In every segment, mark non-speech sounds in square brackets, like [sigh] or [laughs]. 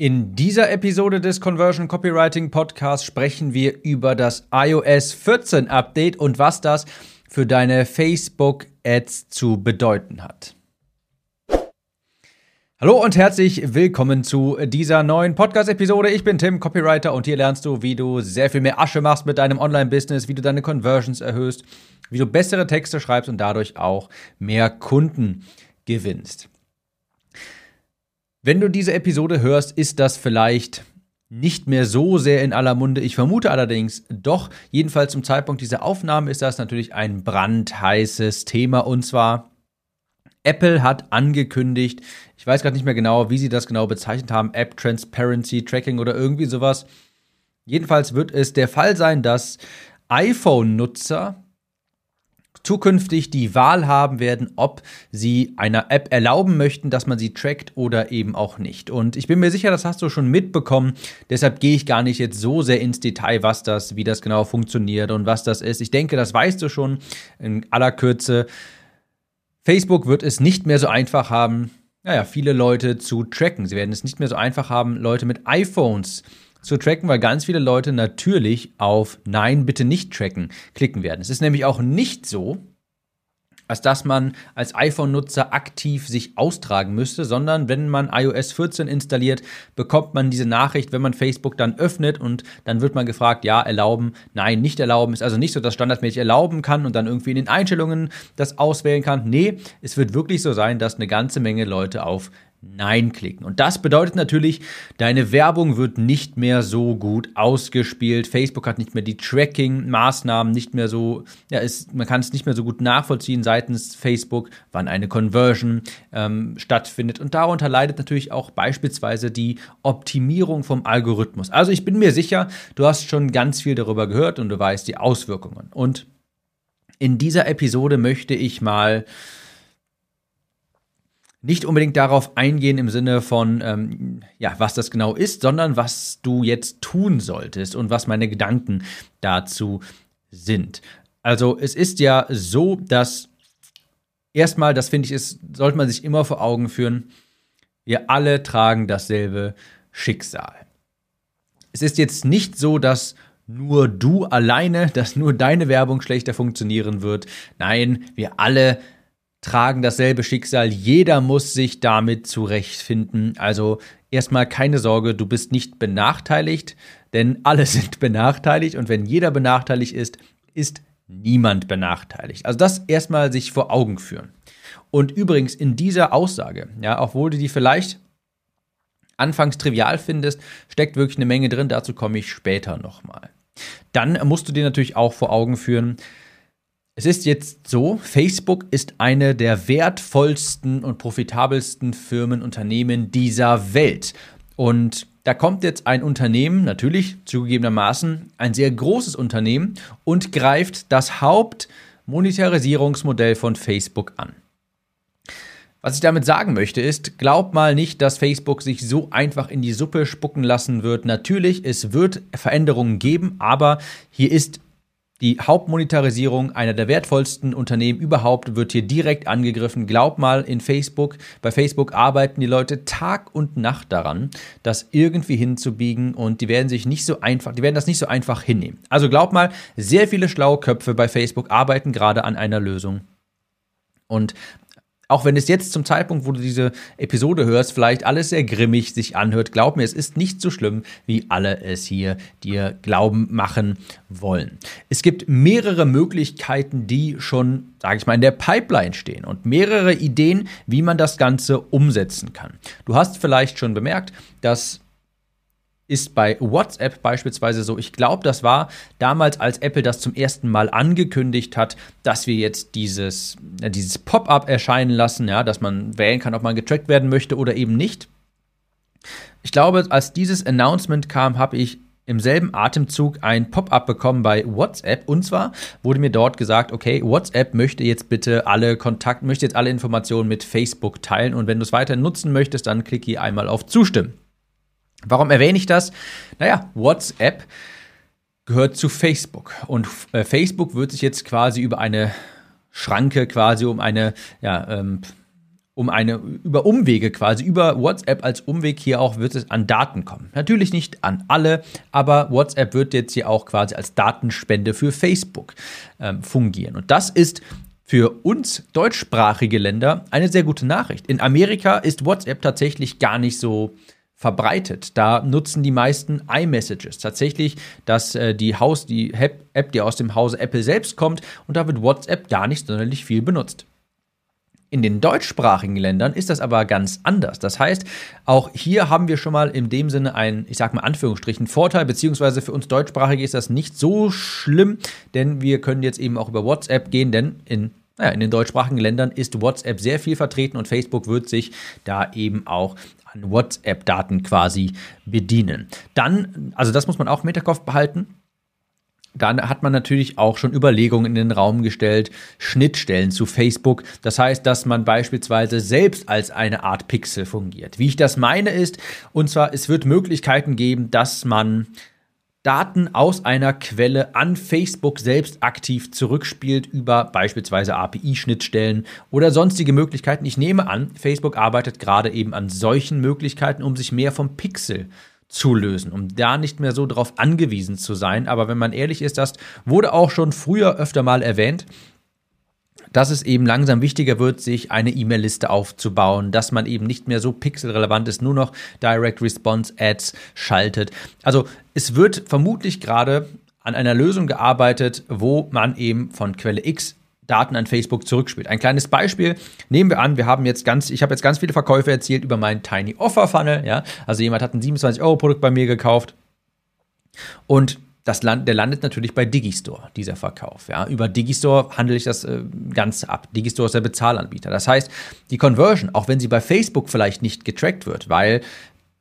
In dieser Episode des Conversion Copywriting Podcasts sprechen wir über das iOS 14 Update und was das für deine Facebook Ads zu bedeuten hat. Hallo und herzlich willkommen zu dieser neuen Podcast-Episode. Ich bin Tim, Copywriter, und hier lernst du, wie du sehr viel mehr Asche machst mit deinem Online-Business, wie du deine Conversions erhöhst, wie du bessere Texte schreibst und dadurch auch mehr Kunden gewinnst. Wenn du diese Episode hörst, ist das vielleicht nicht mehr so sehr in aller Munde. Ich vermute allerdings doch, jedenfalls zum Zeitpunkt dieser Aufnahme ist das natürlich ein brandheißes Thema und zwar Apple hat angekündigt, ich weiß gerade nicht mehr genau, wie sie das genau bezeichnet haben, App Transparency Tracking oder irgendwie sowas. Jedenfalls wird es der Fall sein, dass iPhone-Nutzer zukünftig die Wahl haben werden, ob sie einer App erlauben möchten, dass man sie trackt oder eben auch nicht. Und ich bin mir sicher, das hast du schon mitbekommen. Deshalb gehe ich gar nicht jetzt so sehr ins Detail, was das, wie das genau funktioniert und was das ist. Ich denke, das weißt du schon in aller Kürze. Facebook wird es nicht mehr so einfach haben, naja, viele Leute zu tracken. Sie werden es nicht mehr so einfach haben, Leute mit iPhones zu zu tracken, weil ganz viele Leute natürlich auf Nein, bitte nicht tracken klicken werden. Es ist nämlich auch nicht so, als dass man als iPhone-Nutzer aktiv sich austragen müsste, sondern wenn man iOS 14 installiert, bekommt man diese Nachricht, wenn man Facebook dann öffnet und dann wird man gefragt, ja, erlauben, nein, nicht erlauben. Ist also nicht so, dass standardmäßig erlauben kann und dann irgendwie in den Einstellungen das auswählen kann. Nee, es wird wirklich so sein, dass eine ganze Menge Leute auf Nein klicken. Und das bedeutet natürlich, deine Werbung wird nicht mehr so gut ausgespielt. Facebook hat nicht mehr die Tracking-Maßnahmen, nicht mehr so, ja, ist, man kann es nicht mehr so gut nachvollziehen seitens Facebook, wann eine Conversion ähm, stattfindet. Und darunter leidet natürlich auch beispielsweise die Optimierung vom Algorithmus. Also ich bin mir sicher, du hast schon ganz viel darüber gehört und du weißt die Auswirkungen. Und in dieser Episode möchte ich mal nicht unbedingt darauf eingehen im Sinne von, ähm, ja, was das genau ist, sondern was du jetzt tun solltest und was meine Gedanken dazu sind. Also es ist ja so, dass erstmal, das finde ich, ist, sollte man sich immer vor Augen führen, wir alle tragen dasselbe Schicksal. Es ist jetzt nicht so, dass nur du alleine, [laughs] dass nur deine Werbung schlechter funktionieren wird. Nein, wir alle tragen dasselbe Schicksal. Jeder muss sich damit zurechtfinden. Also erstmal keine Sorge, du bist nicht benachteiligt, denn alle [laughs] sind benachteiligt und wenn jeder benachteiligt ist, ist niemand benachteiligt. Also das erstmal sich vor Augen führen. Und übrigens in dieser Aussage, ja, obwohl du die vielleicht anfangs trivial findest, steckt wirklich eine Menge drin. Dazu komme ich später nochmal. Dann musst du dir natürlich auch vor Augen führen, es ist jetzt so, Facebook ist eine der wertvollsten und profitabelsten Firmen, Unternehmen dieser Welt. Und da kommt jetzt ein Unternehmen, natürlich zugegebenermaßen ein sehr großes Unternehmen, und greift das Hauptmonetarisierungsmodell von Facebook an. Was ich damit sagen möchte ist, glaub mal nicht, dass Facebook sich so einfach in die Suppe spucken lassen wird. Natürlich, es wird Veränderungen geben, aber hier ist die Hauptmonetarisierung einer der wertvollsten Unternehmen überhaupt wird hier direkt angegriffen. Glaub mal, in Facebook, bei Facebook arbeiten die Leute Tag und Nacht daran, das irgendwie hinzubiegen und die werden sich nicht so einfach, die werden das nicht so einfach hinnehmen. Also glaub mal, sehr viele schlaue Köpfe bei Facebook arbeiten gerade an einer Lösung. Und auch wenn es jetzt zum Zeitpunkt, wo du diese Episode hörst, vielleicht alles sehr grimmig sich anhört, glaub mir, es ist nicht so schlimm, wie alle es hier dir glauben machen wollen. Es gibt mehrere Möglichkeiten, die schon, sage ich mal, in der Pipeline stehen und mehrere Ideen, wie man das Ganze umsetzen kann. Du hast vielleicht schon bemerkt, dass ist bei WhatsApp beispielsweise so. Ich glaube, das war damals, als Apple das zum ersten Mal angekündigt hat, dass wir jetzt dieses, äh, dieses Pop-up erscheinen lassen, ja, dass man wählen kann, ob man getrackt werden möchte oder eben nicht. Ich glaube, als dieses Announcement kam, habe ich im selben Atemzug ein Pop-up bekommen bei WhatsApp. Und zwar wurde mir dort gesagt, okay, WhatsApp möchte jetzt bitte alle Kontakt, möchte jetzt alle Informationen mit Facebook teilen. Und wenn du es weiter nutzen möchtest, dann klicke hier einmal auf Zustimmen. Warum erwähne ich das? Naja, WhatsApp gehört zu Facebook und äh, Facebook wird sich jetzt quasi über eine Schranke, quasi um eine, ja, ähm, um eine, über Umwege quasi, über WhatsApp als Umweg hier auch wird es an Daten kommen. Natürlich nicht an alle, aber WhatsApp wird jetzt hier auch quasi als Datenspende für Facebook ähm, fungieren. Und das ist für uns deutschsprachige Länder eine sehr gute Nachricht. In Amerika ist WhatsApp tatsächlich gar nicht so verbreitet. Da nutzen die meisten iMessages. Tatsächlich, dass äh, die Haus, die App, die aus dem Hause Apple selbst kommt, und da wird WhatsApp gar nicht sonderlich viel benutzt. In den deutschsprachigen Ländern ist das aber ganz anders. Das heißt, auch hier haben wir schon mal in dem Sinne einen, ich sag mal Anführungsstrichen, Vorteil, beziehungsweise für uns Deutschsprachige ist das nicht so schlimm, denn wir können jetzt eben auch über WhatsApp gehen, denn in naja, in den deutschsprachigen Ländern ist WhatsApp sehr viel vertreten und Facebook wird sich da eben auch an WhatsApp-Daten quasi bedienen. Dann, also das muss man auch im Hinterkopf behalten, dann hat man natürlich auch schon Überlegungen in den Raum gestellt, Schnittstellen zu Facebook. Das heißt, dass man beispielsweise selbst als eine Art Pixel fungiert. Wie ich das meine ist, und zwar, es wird Möglichkeiten geben, dass man Daten aus einer Quelle an Facebook selbst aktiv zurückspielt über beispielsweise API-Schnittstellen oder sonstige Möglichkeiten. Ich nehme an, Facebook arbeitet gerade eben an solchen Möglichkeiten, um sich mehr vom Pixel zu lösen, um da nicht mehr so darauf angewiesen zu sein. Aber wenn man ehrlich ist, das wurde auch schon früher öfter mal erwähnt, dass es eben langsam wichtiger wird, sich eine E-Mail-Liste aufzubauen, dass man eben nicht mehr so pixelrelevant ist, nur noch Direct Response Ads schaltet. Also es wird vermutlich gerade an einer Lösung gearbeitet, wo man eben von Quelle X Daten an Facebook zurückspielt. Ein kleines Beispiel nehmen wir an, wir haben jetzt ganz, ich habe jetzt ganz viele Verkäufe erzielt über meinen Tiny Offer Funnel, ja. Also jemand hat ein 27 Euro Produkt bei mir gekauft und das Land, der landet natürlich bei Digistore, dieser Verkauf. Ja. Über Digistore handle ich das äh, ganz ab. Digistore ist der Bezahlanbieter. Das heißt, die Conversion, auch wenn sie bei Facebook vielleicht nicht getrackt wird, weil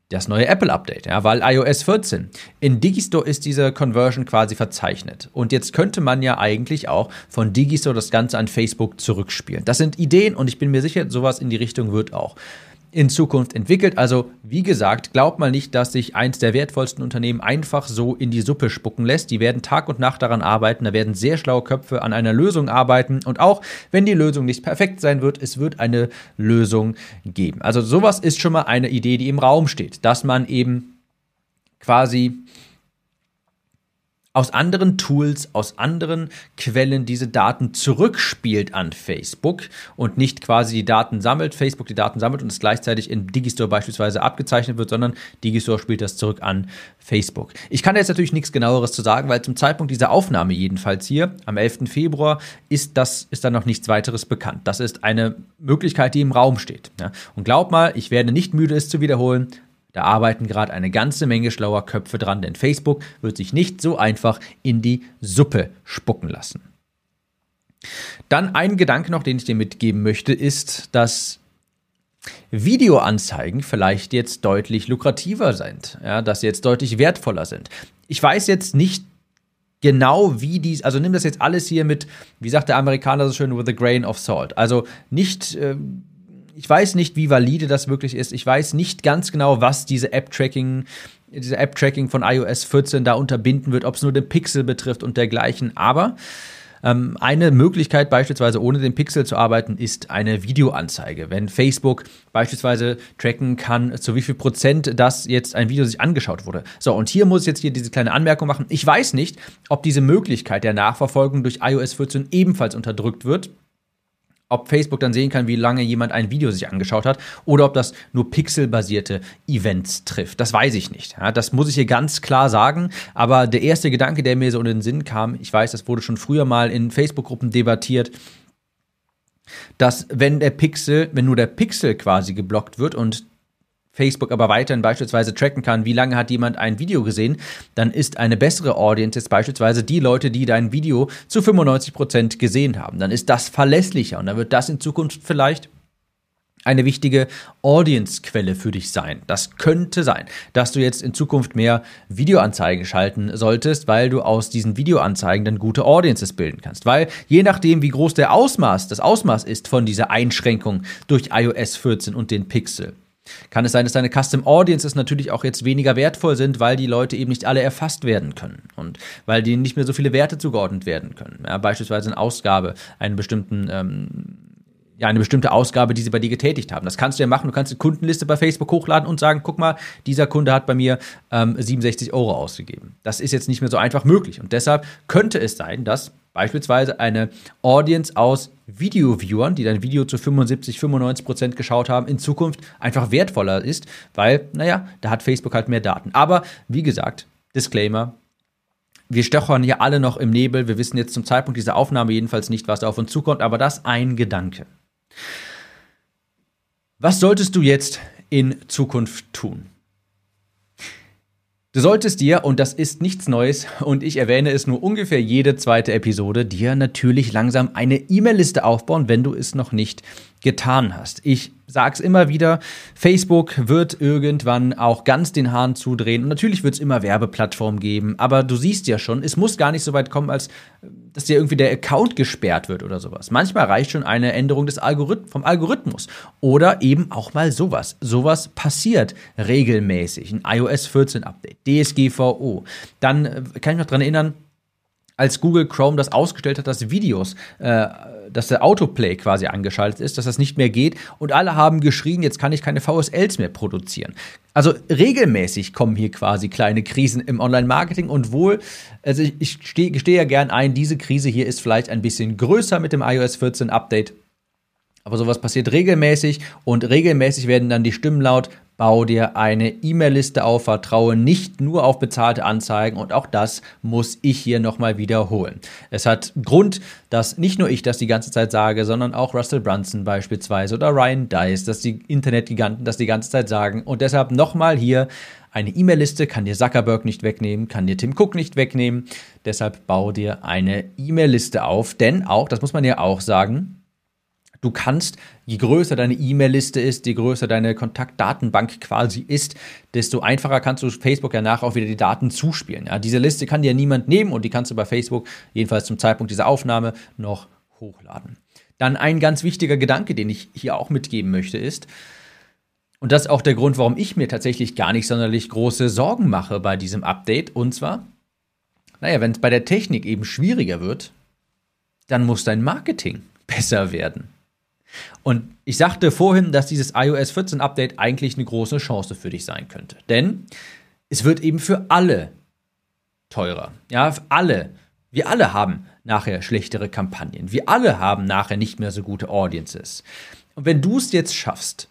das neue Apple-Update, ja, weil iOS 14. In Digistore ist diese Conversion quasi verzeichnet. Und jetzt könnte man ja eigentlich auch von Digistore das Ganze an Facebook zurückspielen. Das sind Ideen und ich bin mir sicher, sowas in die Richtung wird auch in Zukunft entwickelt. Also, wie gesagt, glaubt mal nicht, dass sich eins der wertvollsten Unternehmen einfach so in die Suppe spucken lässt. Die werden Tag und Nacht daran arbeiten, da werden sehr schlaue Köpfe an einer Lösung arbeiten. Und auch wenn die Lösung nicht perfekt sein wird, es wird eine Lösung geben. Also, sowas ist schon mal eine Idee, die im Raum steht, dass man eben quasi aus anderen Tools, aus anderen Quellen diese Daten zurückspielt an Facebook und nicht quasi die Daten sammelt, Facebook die Daten sammelt und es gleichzeitig in Digistore beispielsweise abgezeichnet wird, sondern Digistore spielt das zurück an Facebook. Ich kann jetzt natürlich nichts genaueres zu sagen, weil zum Zeitpunkt dieser Aufnahme jedenfalls hier, am 11. Februar, ist das, ist da noch nichts weiteres bekannt. Das ist eine Möglichkeit, die im Raum steht. Ja. Und glaub mal, ich werde nicht müde, es zu wiederholen. Da arbeiten gerade eine ganze Menge schlauer Köpfe dran, denn Facebook wird sich nicht so einfach in die Suppe spucken lassen. Dann ein Gedanke noch, den ich dir mitgeben möchte, ist, dass Videoanzeigen vielleicht jetzt deutlich lukrativer sind, ja, dass sie jetzt deutlich wertvoller sind. Ich weiß jetzt nicht genau, wie dies, also nimm das jetzt alles hier mit, wie sagt der Amerikaner so schön, with a grain of salt. Also nicht äh, ich weiß nicht, wie valide das wirklich ist. Ich weiß nicht ganz genau, was diese App-Tracking, diese App-Tracking von iOS 14 da unterbinden wird, ob es nur den Pixel betrifft und dergleichen. Aber ähm, eine Möglichkeit, beispielsweise ohne den Pixel zu arbeiten, ist eine Videoanzeige. Wenn Facebook beispielsweise tracken kann, zu wie viel Prozent das jetzt ein Video sich angeschaut wurde. So, und hier muss ich jetzt hier diese kleine Anmerkung machen. Ich weiß nicht, ob diese Möglichkeit der Nachverfolgung durch iOS 14 ebenfalls unterdrückt wird ob Facebook dann sehen kann, wie lange jemand ein Video sich angeschaut hat oder ob das nur pixelbasierte Events trifft. Das weiß ich nicht. Ja, das muss ich hier ganz klar sagen. Aber der erste Gedanke, der mir so in den Sinn kam, ich weiß, das wurde schon früher mal in Facebook-Gruppen debattiert, dass wenn der Pixel, wenn nur der Pixel quasi geblockt wird und Facebook aber weiterhin beispielsweise tracken kann, wie lange hat jemand ein Video gesehen, dann ist eine bessere Audience jetzt beispielsweise die Leute, die dein Video zu 95 Prozent gesehen haben. Dann ist das verlässlicher und dann wird das in Zukunft vielleicht eine wichtige Audience-Quelle für dich sein. Das könnte sein, dass du jetzt in Zukunft mehr Videoanzeigen schalten solltest, weil du aus diesen Videoanzeigen dann gute Audiences bilden kannst. Weil je nachdem, wie groß der Ausmaß, das Ausmaß ist von dieser Einschränkung durch iOS 14 und den Pixel, kann es sein, dass deine Custom Audiences natürlich auch jetzt weniger wertvoll sind, weil die Leute eben nicht alle erfasst werden können und weil denen nicht mehr so viele Werte zugeordnet werden können. Ja, beispielsweise eine Ausgabe, einen bestimmten ähm, ja, eine bestimmte Ausgabe, die sie bei dir getätigt haben. Das kannst du ja machen. Du kannst die Kundenliste bei Facebook hochladen und sagen, guck mal, dieser Kunde hat bei mir ähm, 67 Euro ausgegeben. Das ist jetzt nicht mehr so einfach möglich. Und deshalb könnte es sein, dass beispielsweise eine Audience aus Video-Viewern, die dein Video zu 75, 95 Prozent geschaut haben, in Zukunft einfach wertvoller ist, weil, naja, da hat Facebook halt mehr Daten. Aber wie gesagt, Disclaimer, wir stochern hier alle noch im Nebel. Wir wissen jetzt zum Zeitpunkt dieser Aufnahme jedenfalls nicht, was da auf uns zukommt, aber das ein Gedanke. Was solltest du jetzt in Zukunft tun? Du solltest dir, und das ist nichts Neues, und ich erwähne es nur ungefähr jede zweite Episode, dir natürlich langsam eine E-Mail-Liste aufbauen, wenn du es noch nicht getan hast. Ich sag's immer wieder, Facebook wird irgendwann auch ganz den Hahn zudrehen und natürlich wird es immer Werbeplattformen geben, aber du siehst ja schon, es muss gar nicht so weit kommen, als dass dir irgendwie der Account gesperrt wird oder sowas. Manchmal reicht schon eine Änderung des Algorith vom Algorithmus oder eben auch mal sowas. Sowas passiert regelmäßig. Ein iOS 14 Update, DSGVO. Dann äh, kann ich noch dran erinnern, als Google Chrome das ausgestellt hat, dass Videos, äh, dass der Autoplay quasi angeschaltet ist, dass das nicht mehr geht und alle haben geschrien, jetzt kann ich keine VSLs mehr produzieren. Also regelmäßig kommen hier quasi kleine Krisen im Online-Marketing und wohl, also ich, ich gestehe ja gern ein, diese Krise hier ist vielleicht ein bisschen größer mit dem iOS 14 Update. Aber sowas passiert regelmäßig und regelmäßig werden dann die Stimmen laut, Bau dir eine E-Mail-Liste auf, vertraue nicht nur auf bezahlte Anzeigen und auch das muss ich hier nochmal wiederholen. Es hat Grund, dass nicht nur ich das die ganze Zeit sage, sondern auch Russell Brunson beispielsweise oder Ryan Dice, dass die Internetgiganten das die ganze Zeit sagen und deshalb nochmal hier eine E-Mail-Liste kann dir Zuckerberg nicht wegnehmen, kann dir Tim Cook nicht wegnehmen. Deshalb bau dir eine E-Mail-Liste auf, denn auch, das muss man ja auch sagen, Du kannst, je größer deine E-Mail-Liste ist, je größer deine Kontaktdatenbank quasi ist, desto einfacher kannst du Facebook ja nachher auch wieder die Daten zuspielen. Ja, diese Liste kann dir niemand nehmen und die kannst du bei Facebook, jedenfalls zum Zeitpunkt dieser Aufnahme, noch hochladen. Dann ein ganz wichtiger Gedanke, den ich hier auch mitgeben möchte, ist, und das ist auch der Grund, warum ich mir tatsächlich gar nicht sonderlich große Sorgen mache bei diesem Update. Und zwar, naja, wenn es bei der Technik eben schwieriger wird, dann muss dein Marketing [laughs] besser werden. Und ich sagte vorhin, dass dieses iOS 14 Update eigentlich eine große Chance für dich sein könnte. Denn es wird eben für alle teurer. Ja, alle. Wir alle haben nachher schlechtere Kampagnen. Wir alle haben nachher nicht mehr so gute Audiences. Und wenn du es jetzt schaffst,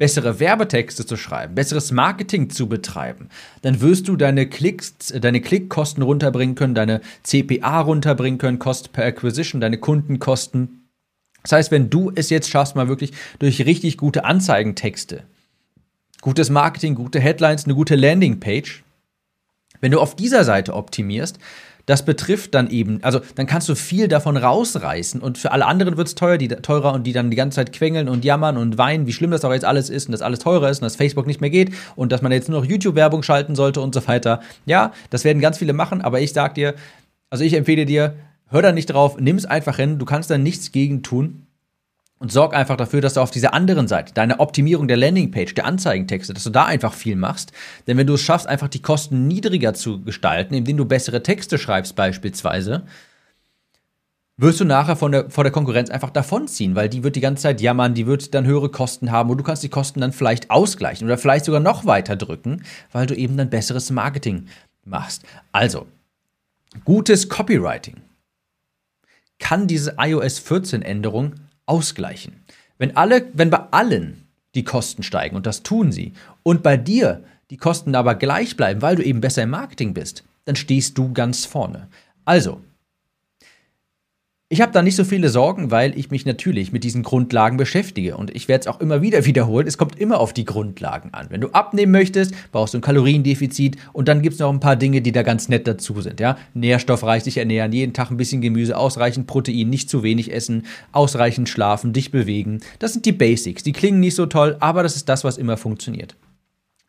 bessere Werbetexte zu schreiben, besseres Marketing zu betreiben, dann wirst du deine Klicks, deine Klickkosten runterbringen können, deine CPA runterbringen können, Cost per Acquisition, deine Kundenkosten das heißt, wenn du es jetzt schaffst, mal wirklich durch richtig gute Anzeigentexte, gutes Marketing, gute Headlines, eine gute Landingpage, wenn du auf dieser Seite optimierst, das betrifft dann eben, also dann kannst du viel davon rausreißen und für alle anderen wird es teuer, die, teurer und die dann die ganze Zeit quengeln und jammern und weinen, wie schlimm das auch jetzt alles ist und dass alles teurer ist und dass Facebook nicht mehr geht und dass man jetzt nur noch YouTube-Werbung schalten sollte und so weiter. Ja, das werden ganz viele machen, aber ich sag dir, also ich empfehle dir, hör da nicht drauf, nimm es einfach hin, du kannst da nichts gegen tun. Und sorg einfach dafür, dass du auf dieser anderen Seite, deine Optimierung der Landingpage, der Anzeigentexte, dass du da einfach viel machst. Denn wenn du es schaffst, einfach die Kosten niedriger zu gestalten, indem du bessere Texte schreibst beispielsweise, wirst du nachher von der, vor der Konkurrenz einfach davonziehen, weil die wird die ganze Zeit jammern, die wird dann höhere Kosten haben und du kannst die Kosten dann vielleicht ausgleichen oder vielleicht sogar noch weiter drücken, weil du eben dann besseres Marketing machst. Also, gutes Copywriting kann diese iOS 14 Änderung ausgleichen. Wenn alle, wenn bei allen die Kosten steigen und das tun sie und bei dir die Kosten aber gleich bleiben, weil du eben besser im Marketing bist, dann stehst du ganz vorne. Also, ich habe da nicht so viele Sorgen, weil ich mich natürlich mit diesen Grundlagen beschäftige. Und ich werde es auch immer wieder [laughs] wiederholen. Es kommt immer auf die Grundlagen an. Wenn du abnehmen möchtest, brauchst du ein Kaloriendefizit und dann gibt es noch ein paar Dinge, die da ganz nett dazu sind. Ja? Nährstoffreich sich ernähren, jeden Tag ein bisschen Gemüse, ausreichend Protein, nicht zu wenig essen, ausreichend schlafen, dich bewegen. Das sind die Basics. Die klingen nicht so toll, aber das ist das, was immer funktioniert.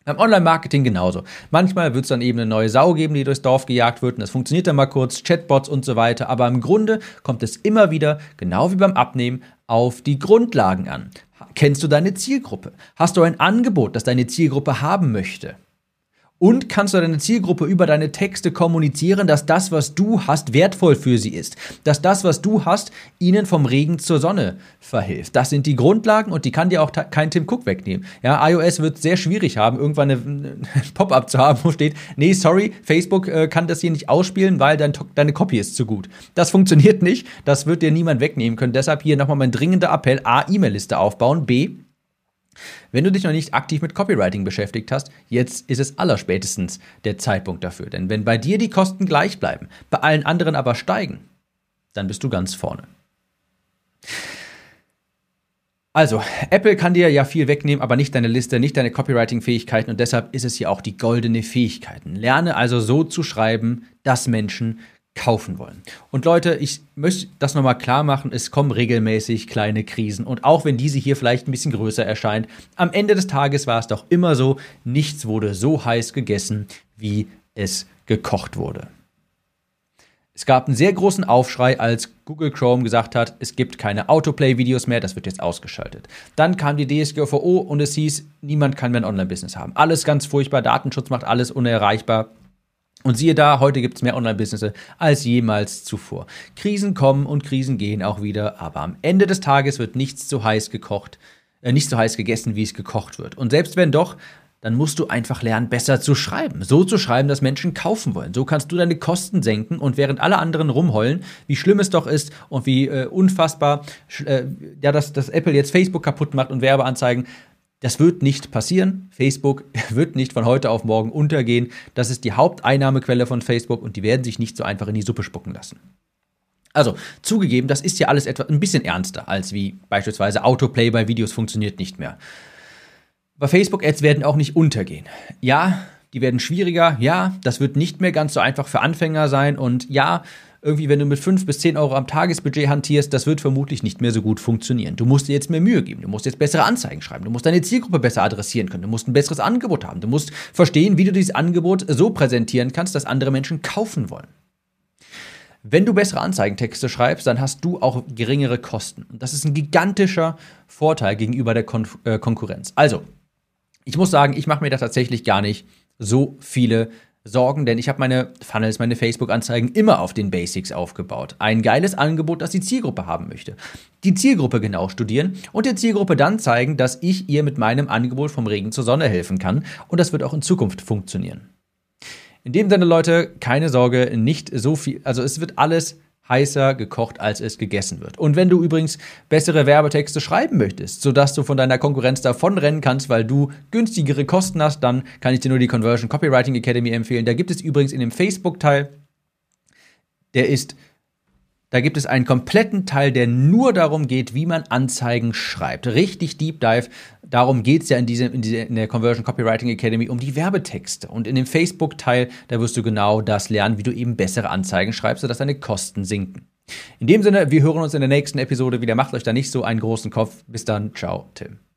Beim Online-Marketing genauso. Manchmal wird es dann eben eine neue Sau geben, die durchs Dorf gejagt wird und das funktioniert dann mal kurz, Chatbots und so weiter. Aber im Grunde kommt es immer wieder, genau wie beim Abnehmen, auf die Grundlagen an. Kennst du deine Zielgruppe? Hast du ein Angebot, das deine Zielgruppe haben möchte? Und kannst du deine Zielgruppe über deine Texte kommunizieren, dass das, was du hast, wertvoll für sie ist. Dass das, was du hast, ihnen vom Regen zur Sonne verhilft. Das sind die Grundlagen und die kann dir auch kein Tim Cook wegnehmen. Ja, iOS wird sehr schwierig haben, irgendwann [laughs] ein Pop-up zu haben, wo steht, nee, sorry, Facebook äh, kann das hier nicht ausspielen, weil dein, deine Copy ist zu gut. Das funktioniert nicht. Das wird dir niemand wegnehmen können. Deshalb hier nochmal mein dringender Appell. A, E-Mail-Liste aufbauen. B, wenn du dich noch nicht aktiv mit Copywriting beschäftigt hast, jetzt ist es allerspätestens der Zeitpunkt dafür. Denn wenn bei dir die Kosten gleich bleiben, bei allen anderen aber steigen, dann bist du ganz vorne. Also, Apple kann dir ja viel wegnehmen, aber nicht deine Liste, nicht deine Copywriting-Fähigkeiten und deshalb ist es hier auch die goldene Fähigkeiten. Lerne also so zu schreiben, dass Menschen kaufen wollen. Und Leute, ich möchte das nochmal klar machen, es kommen regelmäßig kleine Krisen und auch wenn diese hier vielleicht ein bisschen größer erscheint, am Ende des Tages war es doch immer so, nichts wurde so heiß gegessen, wie es gekocht wurde. Es gab einen sehr großen Aufschrei, als Google Chrome gesagt hat, es gibt keine Autoplay-Videos mehr, das wird jetzt ausgeschaltet. Dann kam die DSGVO und es hieß, niemand kann mehr ein Online-Business haben. Alles ganz furchtbar, Datenschutz macht alles unerreichbar. Und siehe da, heute gibt es mehr Online-Business als jemals zuvor. Krisen kommen und Krisen gehen auch wieder, aber am Ende des Tages wird nichts so heiß gekocht, äh, nicht so heiß gegessen, wie es gekocht wird. Und selbst wenn doch, dann musst du einfach lernen, besser zu schreiben. So zu schreiben, dass Menschen kaufen wollen. So kannst du deine Kosten senken und während alle anderen rumheulen, wie schlimm es doch ist und wie äh, unfassbar, äh, ja, dass, dass Apple jetzt Facebook kaputt macht und Werbeanzeigen, das wird nicht passieren. Facebook [laughs] wird nicht von heute auf morgen untergehen. Das ist die Haupteinnahmequelle von Facebook und die werden sich nicht so einfach in die Suppe spucken lassen. Also, zugegeben, das ist ja alles etwas ein bisschen ernster, als wie beispielsweise Autoplay bei Videos funktioniert nicht mehr. Aber Facebook-Ads werden auch nicht untergehen. Ja, die werden schwieriger. Ja, das wird nicht mehr ganz so einfach für Anfänger sein. Und ja, irgendwie, wenn du mit 5 bis 10 Euro am Tagesbudget hantierst, das wird vermutlich nicht mehr so gut funktionieren. Du musst dir jetzt mehr Mühe geben, du musst jetzt bessere Anzeigen schreiben, du musst deine Zielgruppe besser adressieren können, du musst ein besseres Angebot haben, du musst verstehen, wie du dieses Angebot so präsentieren kannst, dass andere Menschen kaufen wollen. Wenn du bessere Anzeigentexte schreibst, dann hast du auch geringere Kosten. Und das ist ein gigantischer Vorteil gegenüber der Kon äh, Konkurrenz. Also, ich muss sagen, ich mache mir da tatsächlich gar nicht so viele sorgen, denn ich habe meine Funnels, meine Facebook-Anzeigen immer auf den Basics aufgebaut. Ein geiles Angebot, das die Zielgruppe haben möchte. Die Zielgruppe genau studieren und der Zielgruppe dann zeigen, dass ich ihr mit meinem Angebot vom Regen zur Sonne helfen kann und das wird auch in Zukunft funktionieren. In dem Sinne, Leute, keine Sorge, nicht so viel, also es wird alles heißer gekocht, als es gegessen wird. Und wenn du übrigens bessere Werbetexte schreiben möchtest, sodass du von deiner Konkurrenz davonrennen kannst, weil du günstigere Kosten hast, dann kann ich dir nur die Conversion Copywriting Academy empfehlen. Da gibt es übrigens in dem Facebook-Teil, der ist da gibt es einen kompletten Teil, der nur darum geht, wie man Anzeigen schreibt. Richtig Deep Dive. Darum geht es ja in, diese, in, diese, in der Conversion Copywriting Academy um die Werbetexte. Und in dem Facebook-Teil, da wirst du genau das lernen, wie du eben bessere Anzeigen schreibst, sodass deine Kosten sinken. In dem Sinne, wir hören uns in der nächsten Episode wieder. Macht euch da nicht so einen großen Kopf. Bis dann. Ciao, Tim.